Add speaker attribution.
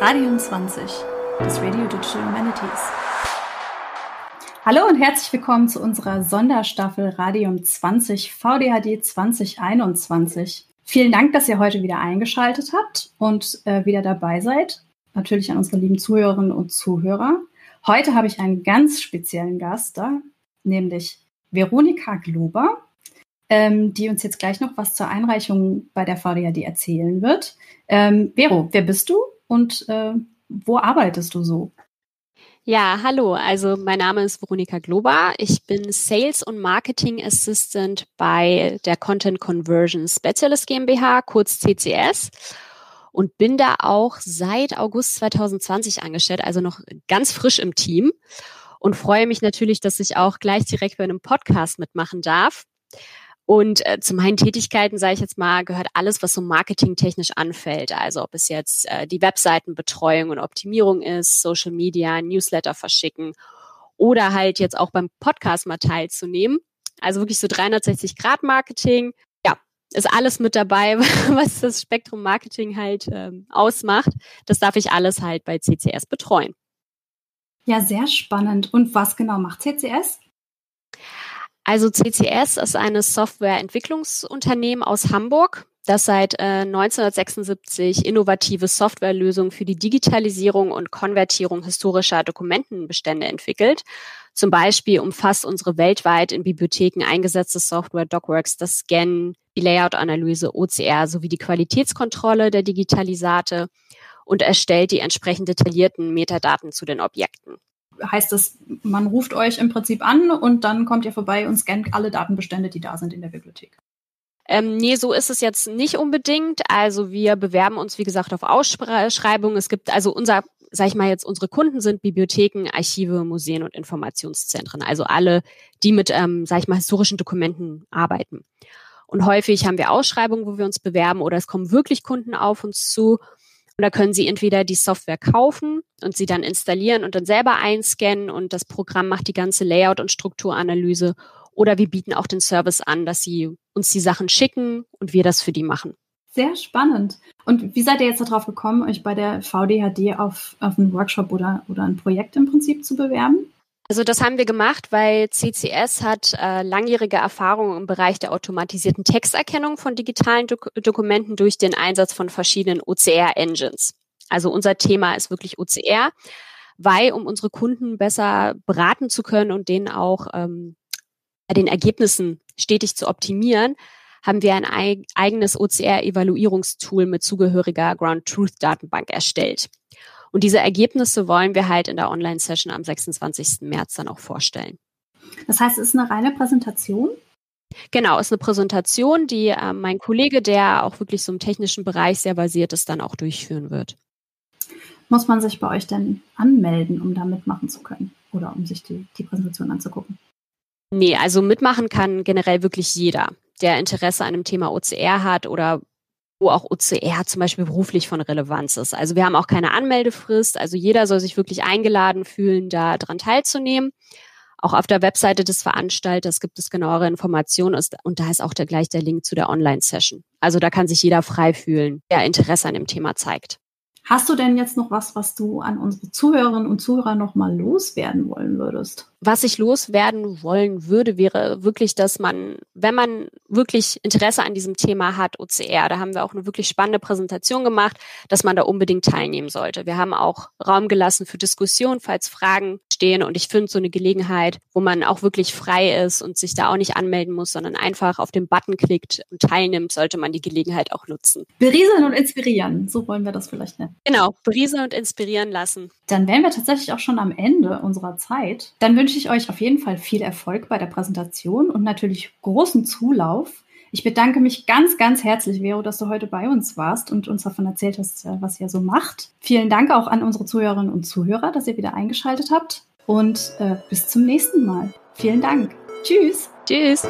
Speaker 1: Radium 20, das Radio Digital Humanities. Hallo und herzlich willkommen zu unserer Sonderstaffel Radium 20 VDHD 2021. Vielen Dank, dass ihr heute wieder eingeschaltet habt und äh, wieder dabei seid. Natürlich an unsere lieben Zuhörerinnen und Zuhörer. Heute habe ich einen ganz speziellen Gast da, nämlich Veronika Glober ähm, die uns jetzt gleich noch was zur Einreichung bei der VDHD erzählen wird. Ähm, Vero, wer bist du und äh, wo arbeitest du so?
Speaker 2: Ja, hallo. Also mein Name ist Veronika Glober. Ich bin Sales und Marketing Assistant bei der Content Conversion Specialist GmbH, kurz CCS. Und bin da auch seit August 2020 angestellt, also noch ganz frisch im Team. Und freue mich natürlich, dass ich auch gleich direkt bei einem Podcast mitmachen darf. Und äh, zu meinen Tätigkeiten, sage ich jetzt mal, gehört alles, was so marketingtechnisch anfällt. Also ob es jetzt äh, die Webseitenbetreuung und Optimierung ist, Social Media, Newsletter verschicken oder halt jetzt auch beim Podcast mal teilzunehmen. Also wirklich so 360 Grad Marketing. Ja, ist alles mit dabei, was das Spektrum Marketing halt ähm, ausmacht. Das darf ich alles halt bei CCS betreuen.
Speaker 1: Ja, sehr spannend. Und was genau macht CCS?
Speaker 2: Also CCS ist eine Softwareentwicklungsunternehmen aus Hamburg, das seit äh, 1976 innovative Softwarelösungen für die Digitalisierung und Konvertierung historischer Dokumentenbestände entwickelt. Zum Beispiel umfasst unsere weltweit in Bibliotheken eingesetzte Software DocWorks das Scannen, die Layout-Analyse, OCR sowie die Qualitätskontrolle der Digitalisate und erstellt die entsprechend detaillierten Metadaten zu den Objekten
Speaker 1: heißt das, man ruft euch im Prinzip an und dann kommt ihr vorbei und scannt alle Datenbestände, die da sind in der Bibliothek.
Speaker 2: Ähm, nee, so ist es jetzt nicht unbedingt. Also wir bewerben uns, wie gesagt, auf Ausschreibungen. Es gibt also unser, sag ich mal jetzt, unsere Kunden sind Bibliotheken, Archive, Museen und Informationszentren. Also alle, die mit, ähm, sag ich mal, historischen Dokumenten arbeiten. Und häufig haben wir Ausschreibungen, wo wir uns bewerben oder es kommen wirklich Kunden auf uns zu und da können Sie entweder die Software kaufen und sie dann installieren und dann selber einscannen und das Programm macht die ganze Layout- und Strukturanalyse. Oder wir bieten auch den Service an, dass Sie uns die Sachen schicken und wir das für die machen.
Speaker 1: Sehr spannend. Und wie seid ihr jetzt darauf gekommen, euch bei der VDHD auf, auf einen Workshop oder, oder ein Projekt im Prinzip zu bewerben?
Speaker 2: Also das haben wir gemacht, weil CCS hat äh, langjährige Erfahrung im Bereich der automatisierten Texterkennung von digitalen Dok Dokumenten durch den Einsatz von verschiedenen OCR-Engines. Also unser Thema ist wirklich OCR, weil um unsere Kunden besser beraten zu können und denen auch ähm, bei den Ergebnissen stetig zu optimieren, haben wir ein eigenes OCR-Evaluierungstool mit zugehöriger Ground Truth Datenbank erstellt. Und diese Ergebnisse wollen wir halt in der Online-Session am 26. März dann auch vorstellen.
Speaker 1: Das heißt, es ist eine reine Präsentation?
Speaker 2: Genau, es ist eine Präsentation, die äh, mein Kollege, der auch wirklich so im technischen Bereich sehr basiert ist, dann auch durchführen wird.
Speaker 1: Muss man sich bei euch denn anmelden, um da mitmachen zu können oder um sich die, die Präsentation anzugucken?
Speaker 2: Nee, also mitmachen kann generell wirklich jeder, der Interesse an dem Thema OCR hat oder wo auch OCR zum Beispiel beruflich von Relevanz ist. Also wir haben auch keine Anmeldefrist. Also jeder soll sich wirklich eingeladen fühlen, da dran teilzunehmen. Auch auf der Webseite des Veranstalters gibt es genauere Informationen und da ist auch der, gleich der Link zu der Online-Session. Also da kann sich jeder frei fühlen, der Interesse an dem Thema zeigt.
Speaker 1: Hast du denn jetzt noch was, was du an unsere Zuhörerinnen und Zuhörer noch mal loswerden wollen würdest?
Speaker 2: Was ich loswerden wollen würde, wäre wirklich, dass man, wenn man wirklich Interesse an diesem Thema hat, OCR, da haben wir auch eine wirklich spannende Präsentation gemacht, dass man da unbedingt teilnehmen sollte. Wir haben auch Raum gelassen für Diskussion, falls Fragen stehen. Und ich finde so eine Gelegenheit, wo man auch wirklich frei ist und sich da auch nicht anmelden muss, sondern einfach auf den Button klickt und teilnimmt, sollte man die Gelegenheit auch nutzen.
Speaker 1: Berieseln und inspirieren, so wollen wir das vielleicht nennen.
Speaker 2: Genau, berieseln und inspirieren lassen.
Speaker 1: Dann wären wir tatsächlich auch schon am Ende unserer Zeit. Dann wünsche ich euch auf jeden Fall viel Erfolg bei der Präsentation und natürlich großen Zulauf. Ich bedanke mich ganz, ganz herzlich, Vero, dass du heute bei uns warst und uns davon erzählt hast, äh, was ihr so macht. Vielen Dank auch an unsere Zuhörerinnen und Zuhörer, dass ihr wieder eingeschaltet habt und äh, bis zum nächsten Mal. Vielen Dank. Tschüss.
Speaker 2: Tschüss.